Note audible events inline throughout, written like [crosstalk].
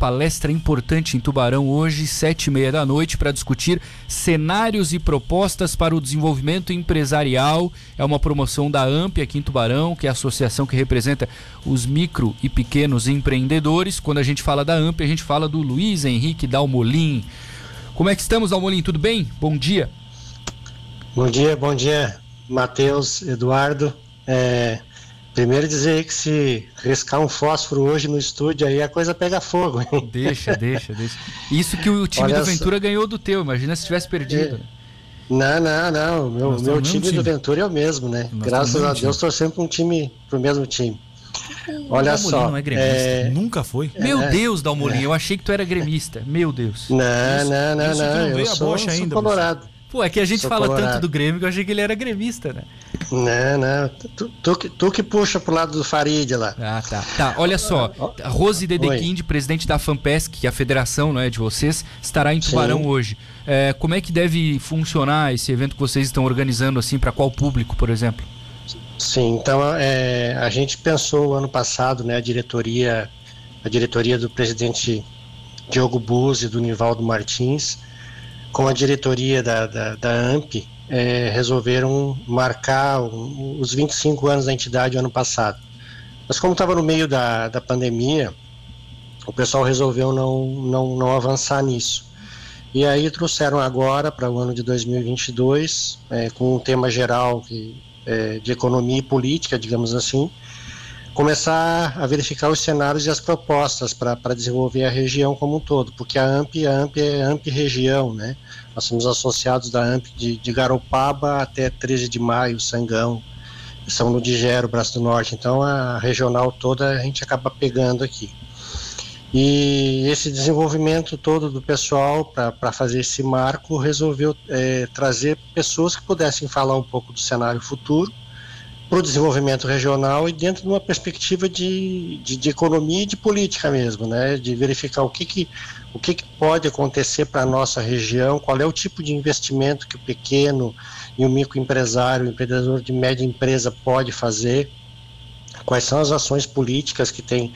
palestra importante em Tubarão hoje, sete e meia da noite, para discutir cenários e propostas para o desenvolvimento empresarial. É uma promoção da AMP aqui em Tubarão, que é a associação que representa os micro e pequenos empreendedores. Quando a gente fala da AMP, a gente fala do Luiz Henrique Dalmolin. Como é que estamos, Dalmolin? Tudo bem? Bom dia. Bom dia, bom dia, Matheus, Eduardo. É, Primeiro dizer que se riscar um fósforo hoje no estúdio aí a coisa pega fogo. Hein? Deixa, deixa, deixa. Isso que o time Olha do Ventura só. ganhou do teu, imagina se tivesse perdido. É. Não, não, não. Meu, meu time, time, do Ventura é o mesmo, né? Nós Graças a Deus estou sempre um time pro mesmo time. Olha só. Não é gremista. É... Nunca foi. Meu é, Deus, Dalmolin, é. eu achei que tu era gremista. Meu Deus. Não, isso, não, não, não. não. Eu sou, sou ainda, colorado. Pô, é que a gente Sou fala colorado. tanto do Grêmio que eu achei que ele era gremista, né? Não, não. Tu, tu, tu, que puxa pro lado do Farid lá. Ah, tá. Tá, olha só. Rose Dedekind, presidente da FAMPESC, que é a federação não é, de vocês, estará em Tubarão Sim. hoje. É, como é que deve funcionar esse evento que vocês estão organizando, assim, para qual público, por exemplo? Sim, então é, a gente pensou ano passado, né, a diretoria, a diretoria do presidente Diogo Buzzi e do Nivaldo Martins, com a diretoria da, da, da AMP, é, resolveram marcar os 25 anos da entidade ano passado. Mas como estava no meio da, da pandemia, o pessoal resolveu não, não, não avançar nisso. E aí trouxeram agora para o ano de 2022, é, com um tema geral que, é, de economia e política, digamos assim, começar a verificar os cenários e as propostas para desenvolver a região como um todo, porque a AMP, a AMP é AMP região, né? Nós somos associados da AMP de, de Garopaba até 13 de maio, Sangão, São Ludigero, Braço do Norte, então a regional toda a gente acaba pegando aqui. E esse desenvolvimento todo do pessoal para fazer esse marco resolveu é, trazer pessoas que pudessem falar um pouco do cenário futuro para o desenvolvimento regional e dentro de uma perspectiva de, de, de, economia e de política mesmo, né? De verificar o que, que, o que, que pode acontecer para a nossa região, qual é o tipo de investimento que o pequeno e o microempresário, o empreendedor de média empresa pode fazer, quais são as ações políticas que tem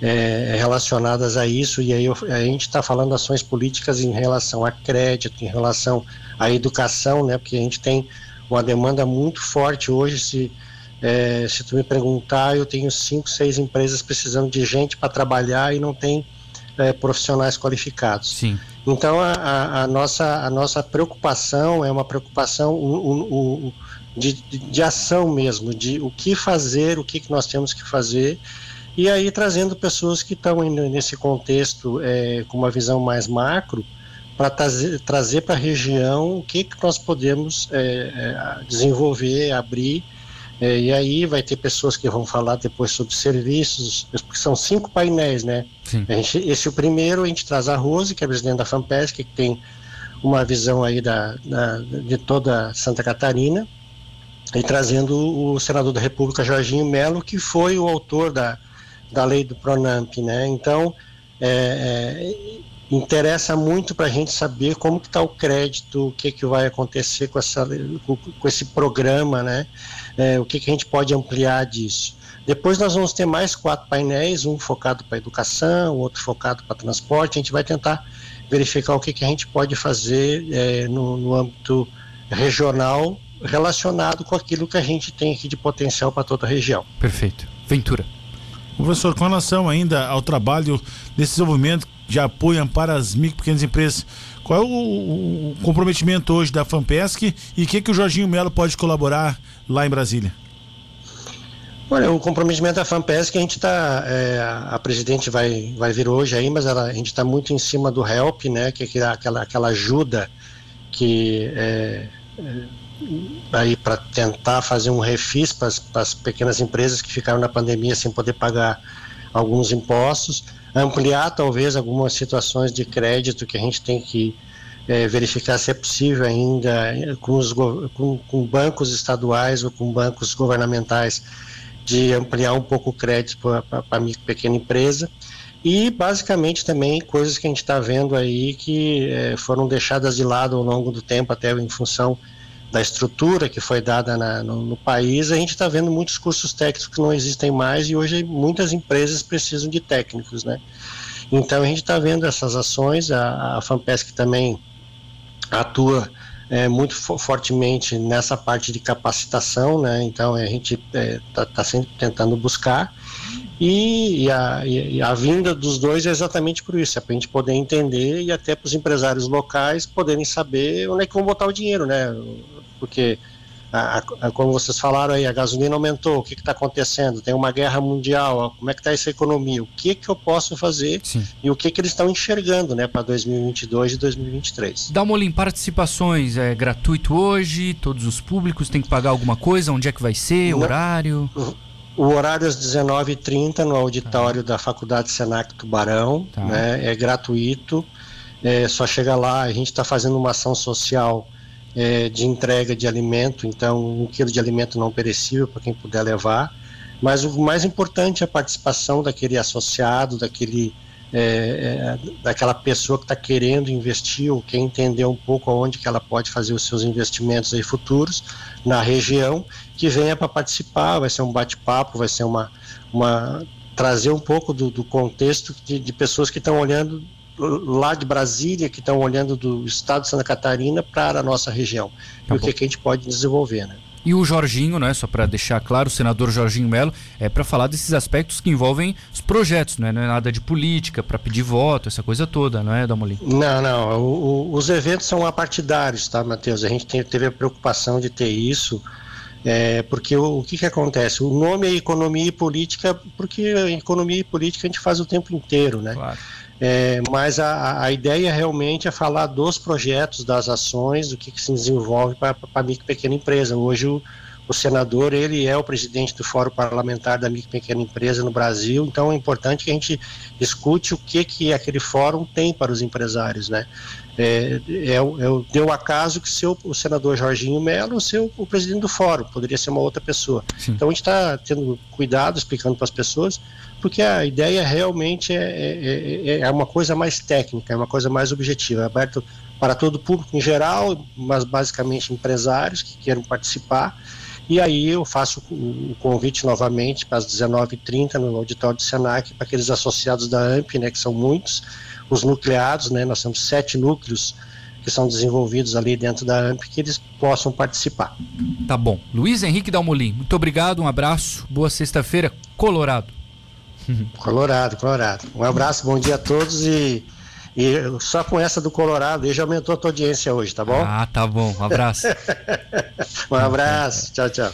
é, relacionadas a isso, e aí a gente está falando ações políticas em relação a crédito, em relação à educação, né? Porque a gente tem uma demanda muito forte hoje, se é, se tu me perguntar, eu tenho cinco, seis empresas precisando de gente para trabalhar e não tem é, profissionais qualificados. Sim. Então a, a, a, nossa, a nossa preocupação é uma preocupação um, um, de, de, ação mesmo, de o que fazer, o que, que nós temos que fazer, e aí trazendo pessoas que estão nesse contexto é, com uma visão mais macro, para trazer, trazer para a região o que, que nós podemos é, é, desenvolver, abrir é, e aí vai ter pessoas que vão falar depois sobre serviços, porque são cinco painéis, né? Gente, esse é o primeiro, a gente traz a Rose, que é presidente da FAMPESC, que tem uma visão aí da, da, de toda Santa Catarina, e trazendo o senador da República, Jorginho Melo, que foi o autor da, da lei do Pronamp, né? Então, é, é, interessa muito para a gente saber como que está o crédito, o que, que vai acontecer com, essa, com, com esse programa, né? É, o que, que a gente pode ampliar disso. Depois nós vamos ter mais quatro painéis, um focado para educação, outro focado para transporte. A gente vai tentar verificar o que, que a gente pode fazer é, no, no âmbito regional relacionado com aquilo que a gente tem aqui de potencial para toda a região. Perfeito. Ventura. Professor, com relação ainda ao trabalho de desenvolvimento de apoio para as micro e pequenas empresas, qual é o, o comprometimento hoje da FAMPESC e o que, que o Jorginho Melo pode colaborar lá em Brasília? Olha, o comprometimento da FAMPESC, a gente está, é, a presidente vai, vai vir hoje aí, mas ela, a gente está muito em cima do HELP, né, que é aquela, aquela ajuda que é, é aí para tentar fazer um refis para as pequenas empresas que ficaram na pandemia sem poder pagar alguns impostos, ampliar talvez algumas situações de crédito que a gente tem que é, verificar se é possível ainda com, os, com, com bancos estaduais ou com bancos governamentais de ampliar um pouco o crédito para a pequena empresa. E basicamente também coisas que a gente está vendo aí que é, foram deixadas de lado ao longo do tempo até em função da estrutura que foi dada na, no, no, país, a gente está vendo muitos cursos técnicos que não existem mais e hoje muitas empresas precisam de técnicos, né? Então a gente está vendo essas ações, a, a FAMPESC também atua é, muito fortemente nessa parte de capacitação, né? Então a gente está é, tá, tá sempre tentando buscar e, e, a, e, a, vinda dos dois é exatamente por isso, é para a gente poder entender e até para os empresários locais poderem saber onde é que vão botar o dinheiro, né? Porque a, a, como vocês falaram aí, a gasolina aumentou, o que está acontecendo? Tem uma guerra mundial, como é que está essa economia? O que que eu posso fazer Sim. e o que que eles estão enxergando né, para 2022 e 2023? Dá uma olhada participações, é gratuito hoje, todos os públicos têm que pagar alguma coisa, onde é que vai ser, Não, horário? O horário é às 19h30 no auditório tá. da Faculdade Senac Tubarão, tá. né, é gratuito, é só chega lá, a gente está fazendo uma ação social é, de entrega de alimento, então um quilo de alimento não perecível para quem puder levar. Mas o mais importante é a participação daquele associado, daquele, é, é, daquela pessoa que está querendo investir ou quer entender um pouco aonde que ela pode fazer os seus investimentos aí futuros na região, que venha para participar, vai ser um bate-papo, vai ser uma, uma trazer um pouco do, do contexto de, de pessoas que estão olhando lá de Brasília que estão olhando do estado de Santa Catarina para a nossa região tá e o que, que, a gente pode desenvolver, né? E o Jorginho, né, só para deixar claro, o senador Jorginho Melo, é para falar desses aspectos que envolvem os projetos, né? não é nada de política, para pedir voto, essa coisa toda, não é, Damoli? Não, não, o, o, os eventos são apartidários, tá, Matheus? A gente tem, teve a preocupação de ter isso, é, porque o, o que, que acontece? O nome é economia e política, porque economia e política a gente faz o tempo inteiro, né? Claro. É, mas a, a, ideia realmente é falar dos projetos, das ações, do que, que se desenvolve para a micro e pequena empresa. Hoje o, o, senador ele é o presidente do Fórum Parlamentar da micro e pequena empresa no Brasil, então é importante que a gente escute o que, que aquele fórum tem para os empresários. Né? É, é, é, deu acaso que ser o senador Jorginho Melo ser o, o, presidente do fórum, poderia ser uma outra pessoa. Sim. Então a gente está tendo cuidado, explicando para as pessoas, porque a ideia realmente é, é, é, é, uma coisa mais técnica, é uma coisa mais objetiva, é aberto para todo o público em geral, mas basicamente empresários que queiram participar. E aí eu faço o convite novamente para as 19h30 no auditório do Senac, para aqueles associados da AMP, né, que são muitos, os nucleados, né, nós temos sete núcleos que são desenvolvidos ali dentro da AMP, que eles possam participar. Tá bom. Luiz Henrique Dalmolin, muito obrigado, um abraço, boa sexta-feira, Colorado. Colorado, Colorado. Um abraço, bom dia a todos e, e só com essa do Colorado aí já aumentou a tua audiência hoje, tá bom? Ah, tá bom. Um abraço. [laughs] um abraço. Tchau, tchau.